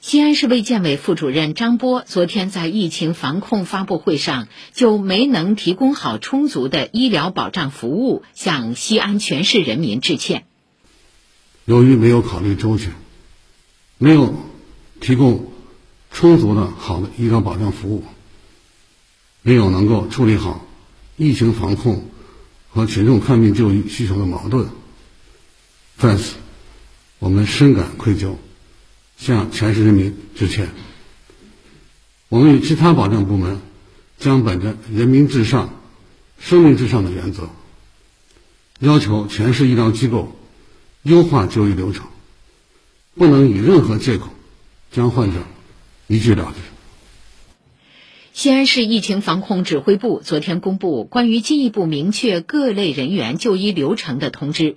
西安市卫健委副主任张波昨天在疫情防控发布会上，就没能提供好充足的医疗保障服务，向西安全市人民致歉。由于没有考虑周全，没有提供充足的好的医疗保障服务，没有能够处理好疫情防控和群众看病就医需求的矛盾，在此，我们深感愧疚。向全市人民致歉。我们与其他保障部门将本着“人民至上、生命至上”的原则，要求全市医疗机构优化就医流程，不能以任何借口将患者一拒了之。西安市疫情防控指挥部昨天公布关于进一步明确各类人员就医流程的通知，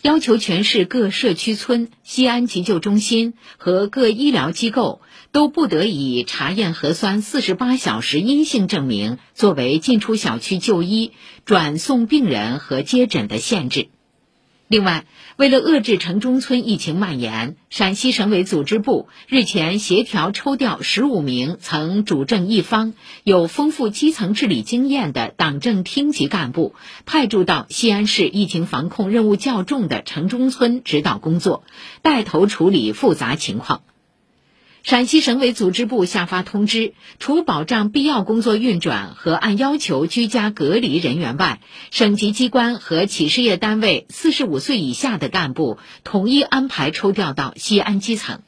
要求全市各社区村、西安急救中心和各医疗机构都不得以查验核酸四十八小时阴性证明作为进出小区就医、转送病人和接诊的限制。另外，为了遏制城中村疫情蔓延，陕西省委组织部日前协调抽调十五名曾主政一方、有丰富基层治理经验的党政厅级干部，派驻到西安市疫情防控任务较重的城中村指导工作，带头处理复杂情况。陕西省委组织部下发通知，除保障必要工作运转和按要求居家隔离人员外，省级机关和企事业单位四十五岁以下的干部统一安排抽调到西安基层。